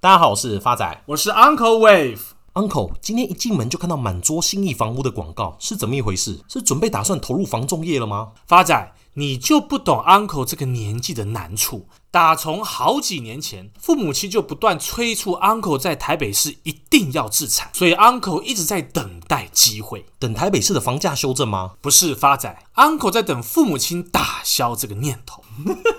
大家好，我是发仔，我是 Uncle Wave。Uncle，今天一进门就看到满桌新意房屋的广告，是怎么一回事？是准备打算投入房仲业了吗？发仔，你就不懂 Uncle 这个年纪的难处。打从好几年前，父母亲就不断催促 Uncle 在台北市一定要自产，所以 Uncle 一直在等待机会，等台北市的房价修正吗？不是，发仔，Uncle 在等父母亲打消这个念头。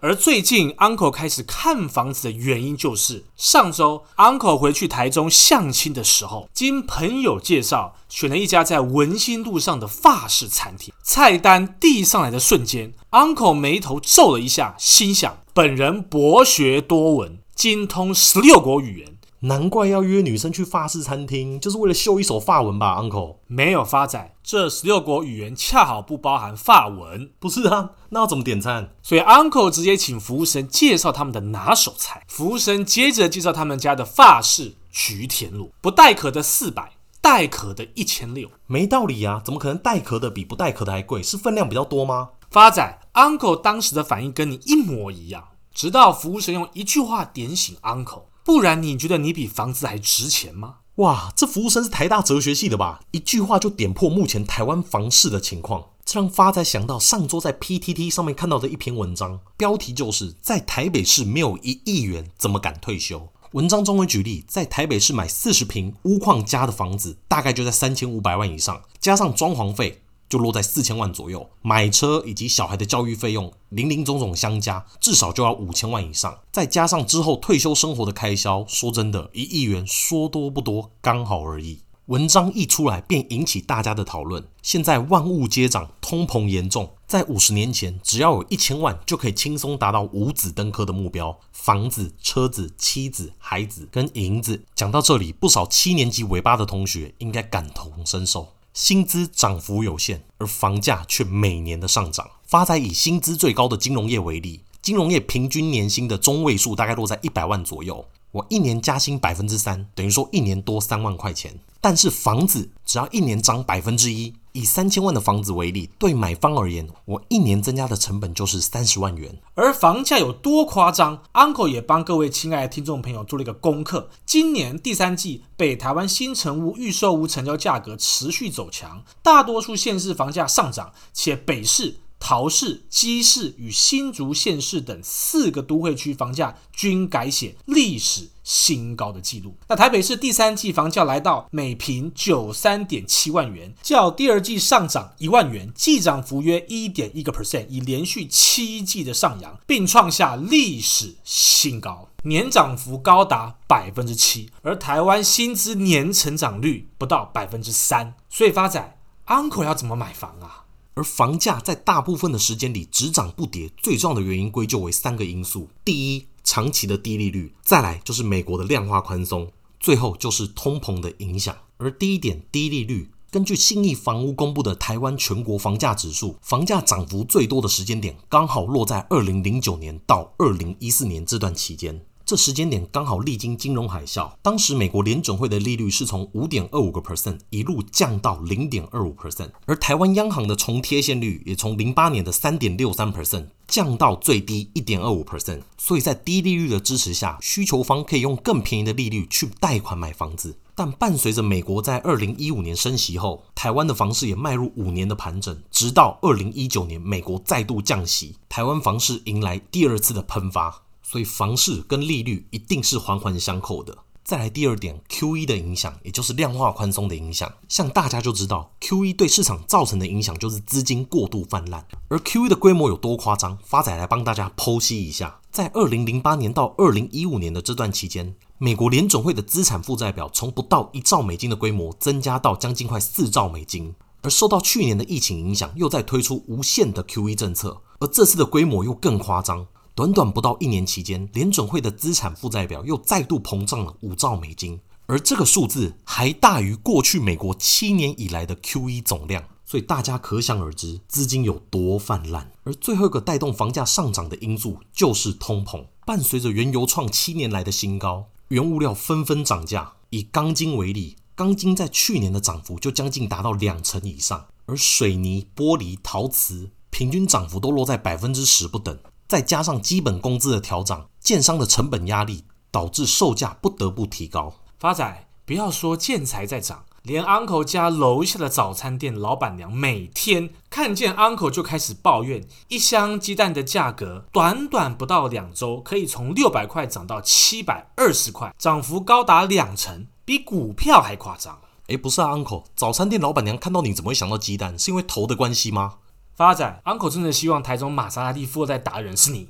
而最近，Uncle 开始看房子的原因，就是上周 Uncle 回去台中相亲的时候，经朋友介绍，选了一家在文心路上的法式餐厅。菜单递上来的瞬间，Uncle 眉头皱了一下，心想：本人博学多闻，精通十六国语言。难怪要约女生去法式餐厅，就是为了秀一手法文吧，Uncle？没有发仔，这十六国语言恰好不包含法文。不是啊，那要怎么点餐？所以 Uncle 直接请服务生介绍他们的拿手菜。服务生接着介绍他们家的法式菊田螺，不带壳的四百，带壳的一千六。没道理啊，怎么可能带壳的比不带壳的还贵？是分量比较多吗？发仔，Uncle 当时的反应跟你一模一样，直到服务生用一句话点醒 Uncle。不然你觉得你比房子还值钱吗？哇，这服务生是台大哲学系的吧？一句话就点破目前台湾房市的情况，这让发仔想到上周在 PTT 上面看到的一篇文章，标题就是在台北市没有一亿元怎么敢退休？文章中会举例，在台北市买四十平屋况佳的房子，大概就在三千五百万以上，加上装潢费。就落在四千万左右，买车以及小孩的教育费用，林林总总相加，至少就要五千万以上。再加上之后退休生活的开销，说真的，一亿元说多不多，刚好而已。文章一出来，便引起大家的讨论。现在万物皆涨，通膨严重，在五十年前，只要有一千万，就可以轻松达到五子登科的目标。房子、车子、妻子、孩子跟银子，讲到这里，不少七年级尾巴的同学应该感同身受。薪资涨幅有限，而房价却每年的上涨。发财以薪资最高的金融业为例，金融业平均年薪的中位数大概落在一百万左右。我一年加薪百分之三，等于说一年多三万块钱。但是房子只要一年涨百分之一，以三千万的房子为例，对买方而言，我一年增加的成本就是三十万元。而房价有多夸张？Uncle 也帮各位亲爱的听众朋友做了一个功课。今年第三季，北台湾新成屋预售屋成交价格持续走强，大多数县市房价上涨，且北市。桃市、基市与新竹县市等四个都会区房价均改写历史新高的记录。那台北市第三季房价来到每坪九三点七万元，较第二季上涨一万元，季涨幅约一点一个 percent，已连续七季的上扬，并创下历史新高，年涨幅高达百分之七。而台湾薪资年成长率不到百分之三，所以发仔 Uncle 要怎么买房啊？而房价在大部分的时间里只涨不跌，最重要的原因归咎为三个因素：第一，长期的低利率；再来就是美国的量化宽松；最后就是通膨的影响。而第一点，低利率，根据信义房屋公布的台湾全国房价指数，房价涨幅最多的时间点刚好落在二零零九年到二零一四年这段期间。这时间点刚好历经金融海啸，当时美国联准会的利率是从五点二五个 percent 一路降到零点二五 percent，而台湾央行的重贴现率也从零八年的三点六三 percent 降到最低一点二五 percent。所以在低利率的支持下，需求方可以用更便宜的利率去贷款买房子。但伴随着美国在二零一五年升息后，台湾的房市也迈入五年的盘整，直到二零一九年美国再度降息，台湾房市迎来第二次的喷发。所以房市跟利率一定是环环相扣的。再来第二点，QE 的影响，也就是量化宽松的影响。像大家就知道，QE 对市场造成的影响就是资金过度泛滥。而 QE 的规模有多夸张？发仔来帮大家剖析一下。在二零零八年到二零一五年的这段期间，美国联准会的资产负债表从不到一兆美金的规模，增加到将近快四兆美金。而受到去年的疫情影响，又在推出无限的 QE 政策，而这次的规模又更夸张。短短不到一年期间，联准会的资产负债表又再度膨胀了五兆美金，而这个数字还大于过去美国七年以来的 QE 总量，所以大家可想而知资金有多泛滥。而最后一个带动房价上涨的因素就是通膨，伴随着原油创七年来的新高，原物料纷纷涨价。以钢筋为例，钢筋在去年的涨幅就将近达到两成以上，而水泥、玻璃、陶瓷平均涨幅都落在百分之十不等。再加上基本工资的调涨，建商的成本压力导致售价不得不提高。发仔，不要说建材在涨。连 Uncle 家楼下的早餐店老板娘每天看见 Uncle 就开始抱怨，一箱鸡蛋的价格短短不到两周，可以从六百块涨到七百二十块，涨幅高达两成，比股票还夸张。哎，不是啊，Uncle，早餐店老板娘看到你怎么会想到鸡蛋？是因为头的关系吗？发展，Uncle 真的希望台中玛莎拉蒂富二代达人是你？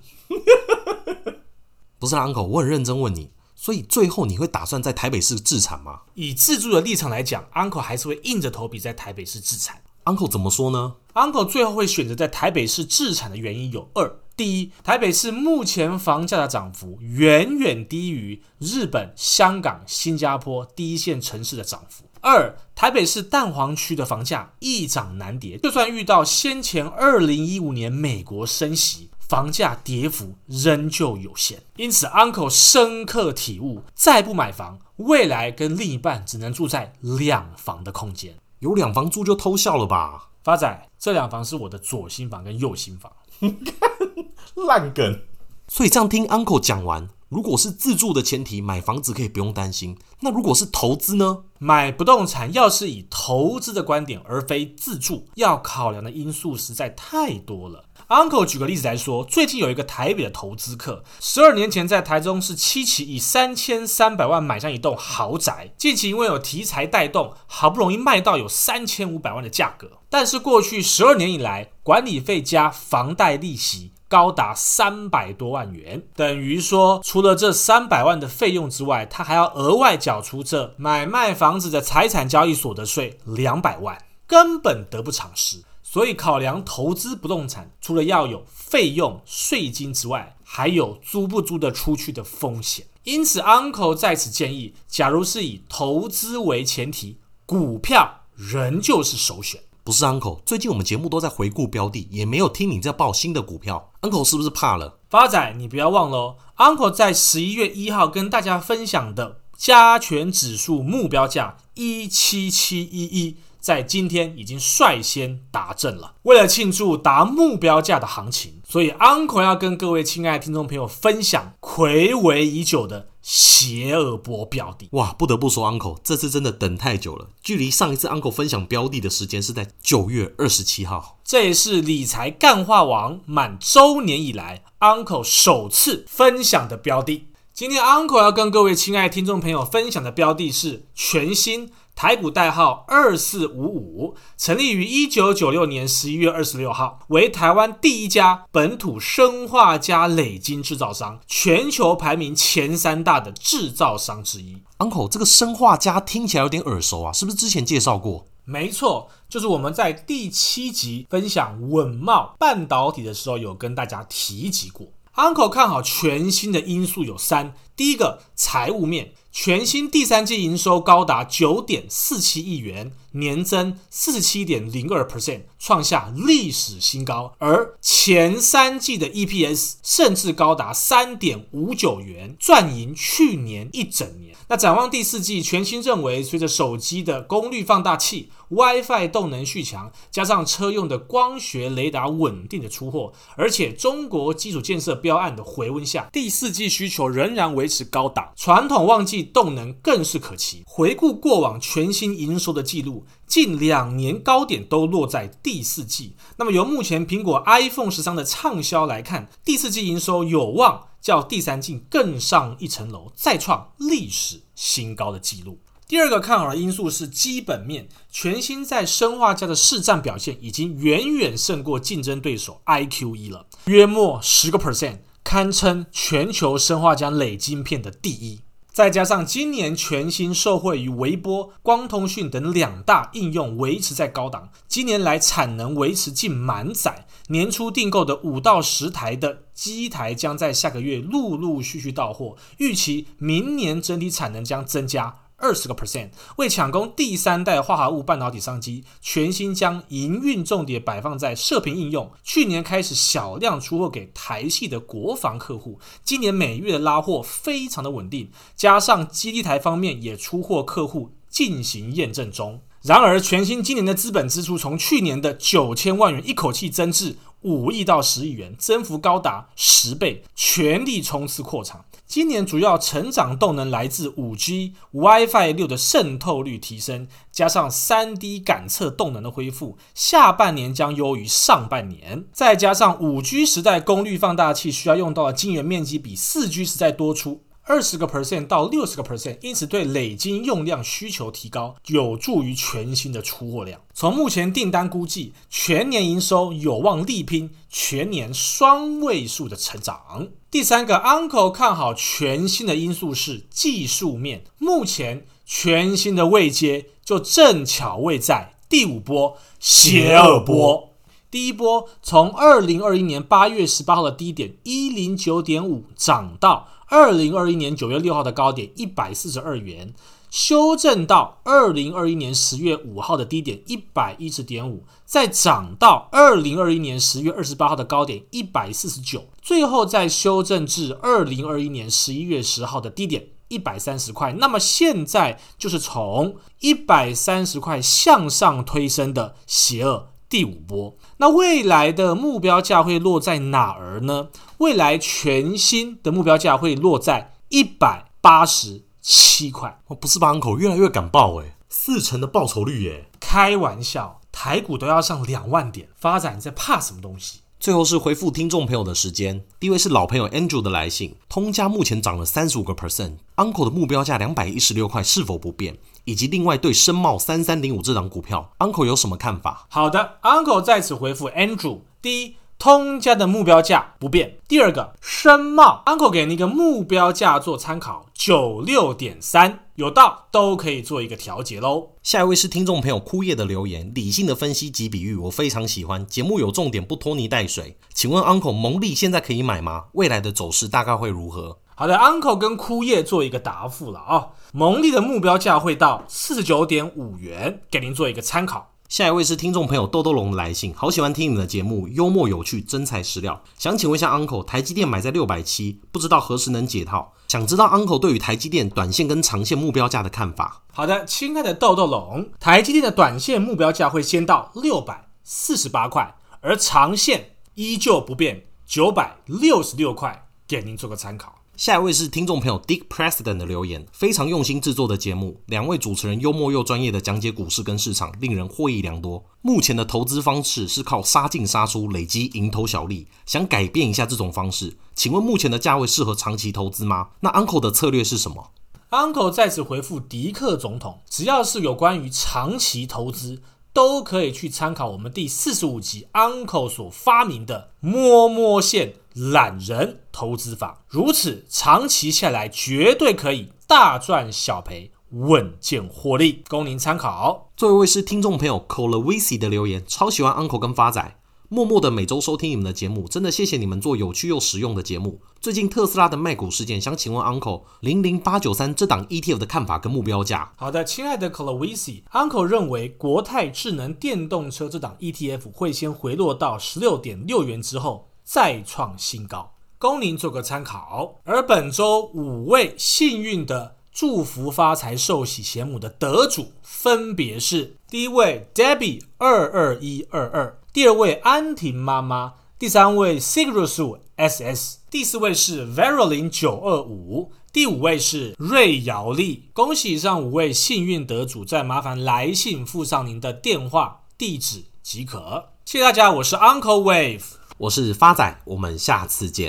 不是啊，Uncle，我很认真问你。所以最后你会打算在台北市自产吗？以自住的立场来讲，Uncle 还是会硬着头皮在台北市自产。Uncle 怎么说呢？Uncle 最后会选择在台北市自产的原因有二：第一，台北市目前房价的涨幅远远低于日本、香港、新加坡第一线城市的涨幅；二，台北市蛋黄区的房价易涨难跌，就算遇到先前二零一五年美国升息。房价跌幅仍旧有限，因此 Uncle 深刻体悟：再不买房，未来跟另一半只能住在两房的空间。有两房住就偷笑了吧？发仔，这两房是我的左心房跟右心房。烂梗。所以这样听 Uncle 讲完，如果是自住的前提，买房子可以不用担心。那如果是投资呢？买不动产要是以投资的观点而非自住，要考量的因素实在太多了。Uncle 举个例子来说，最近有一个台北的投资客，十二年前在台中市七期以三千三百万买上一栋豪宅，近期因为有题材带动，好不容易卖到有三千五百万的价格，但是过去十二年以来，管理费加房贷利息高达三百多万元，等于说除了这三百万的费用之外，他还要额外缴出这买卖房子的财产交易所得税两百万，根本得不偿失。所以，考量投资不动产，除了要有费用、税金之外，还有租不租得出去的风险。因此，Uncle 在此建议，假如是以投资为前提，股票仍旧是首选。不是 Uncle，最近我们节目都在回顾标的，也没有听你在报新的股票。Uncle 是不是怕了？发仔，你不要忘了，Uncle 在十一月一号跟大家分享的加权指数目标价一七七一一。在今天已经率先达阵了。为了庆祝达目标价的行情，所以 Uncle 要跟各位亲爱的听众朋友分享睽违已久的邪恶波标的。哇，不得不说，Uncle 这次真的等太久了。距离上一次 Uncle 分享标的的时间是在九月二十七号。这也是理财干化王满周年以来 Uncle 首次分享的标的。今天 Uncle 要跟各位亲爱的听众朋友分享的标的是全新。台股代号二四五五，成立于一九九六年十一月二十六号，为台湾第一家本土生化加累金制造商，全球排名前三大的制造商之一。Uncle，这个生化加听起来有点耳熟啊，是不是之前介绍过？没错，就是我们在第七集分享稳茂半导体的时候有跟大家提及过。Uncle 看好全新的因素有三，第一个财务面。全新第三季营收高达九点四七亿元，年增四十七点零二 percent，创下历史新高。而前三季的 EPS 甚至高达三点五九元，赚赢去年一整年。那展望第四季，全新认为，随着手机的功率放大器、WiFi 动能续强，加上车用的光学雷达稳定的出货，而且中国基础建设标案的回温下，第四季需求仍然维持高档，传统旺季。动能更是可期。回顾过往全新营收的记录，近两年高点都落在第四季。那么由目前苹果 iPhone 十三的畅销来看，第四季营收有望较第三季更上一层楼，再创历史新高的记录。第二个看好的因素是基本面，全新在生化家的市占表现已经远远胜过竞争对手 IQE 了，约莫十个 percent，堪称全球生化家累晶片的第一。再加上今年全新受惠于微波、光通讯等两大应用维持在高档，今年来产能维持近满载，年初订购的五到十台的机台将在下个月陆陆续续到货，预期明年整体产能将增加。二十个 percent，为抢攻第三代化合物半导体商机，全新将营运重点摆放在射频应用。去年开始小量出货给台系的国防客户，今年每月的拉货非常的稳定，加上基地台方面也出货客户进行验证中。然而，全新今年的资本支出从去年的九千万元一口气增至五亿到十亿元，增幅高达十倍，全力冲刺扩厂。今年主要成长动能来自五 G、WiFi 六的渗透率提升，加上三 D 感测动能的恢复，下半年将优于上半年。再加上五 G 时代功率放大器需要用到的晶圆面积比四 G 时代多出。二十个 percent 到六十个 percent，因此对磊晶用量需求提高，有助于全新的出货量。从目前订单估计，全年营收有望力拼全年双位数的成长。第三个，Uncle 看好全新的因素是技术面，目前全新的位阶就正巧位在第五波邪恶波。第一波从二零二一年八月十八号的低点一零九点五涨到。二零二一年九月六号的高点一百四十二元，修正到二零二一年十月五号的低点一百一十点五，再涨到二零二一年十月二十八号的高点一百四十九，最后再修正至二零二一年十一月十号的低点一百三十块。那么现在就是从一百三十块向上推升的邪恶第五波。那未来的目标价会落在哪儿呢？未来全新的目标价会落在一百八十七块。哦，不是吧，Uncle 越来越敢报诶，四成的报酬率耶！开玩笑，台股都要上两万点，发展你在怕什么东西？最后是回复听众朋友的时间，第一位是老朋友 Andrew 的来信，通家目前涨了三十五个 percent，Uncle 的目标价两百一十六块是否不变？以及另外对深茂三三零五这档股票，Uncle 有什么看法？好的，Uncle 在此回复 Andrew，第一。通家的目标价不变。第二个，深茂，Uncle 给你一个目标价做参考，九六点三，有到都可以做一个调节喽。下一位是听众朋友枯叶的留言，理性的分析及比喻，我非常喜欢。节目有重点，不拖泥带水。请问 Uncle，蒙利现在可以买吗？未来的走势大概会如何？好的，Uncle 跟枯叶做一个答复了啊、哦。蒙利的目标价会到四十九点五元，给您做一个参考。下一位是听众朋友豆豆龙的来信，好喜欢听你们的节目，幽默有趣，真材实料。想请问一下 Uncle，台积电买在六百七，不知道何时能解套？想知道 Uncle 对于台积电短线跟长线目标价的看法？好的，亲爱的豆豆龙，台积电的短线目标价会先到六百四十八块，而长线依旧不变，九百六十六块，给您做个参考。下一位是听众朋友 Dick President 的留言，非常用心制作的节目，两位主持人幽默又专业的讲解股市跟市场，令人获益良多。目前的投资方式是靠杀进杀出累积蝇头小利，想改变一下这种方式，请问目前的价位适合长期投资吗？那 Uncle 的策略是什么？Uncle 在此回复迪克总统，只要是有关于长期投资，都可以去参考我们第四十五集 Uncle 所发明的摸摸线。懒人投资法，如此长期下来绝对可以大赚小赔，稳健获利，供您参考。作为一位是听众朋友 Colavisi 的留言，超喜欢 Uncle 跟发仔，默默的每周收听你们的节目，真的谢谢你们做有趣又实用的节目。最近特斯拉的卖股事件，想请问 Uncle 零零八九三这档 ETF 的看法跟目标价？好的，亲爱的 Colavisi，Uncle 认为国泰智能电动车这档 ETF 会先回落到十六点六元之后。再创新高，供您做个参考。而本周五位幸运的祝福发财寿喜钱母的得主分别是：第一位 Debbie 二二一二二，第二位安婷妈妈，第三位 Sigurd SS，第四位是 Verolin 九二五，第五位是瑞瑶丽。恭喜以上五位幸运得主，再麻烦来信附上您的电话地址即可。谢谢大家，我是 Uncle Wave。我是发仔，我们下次见。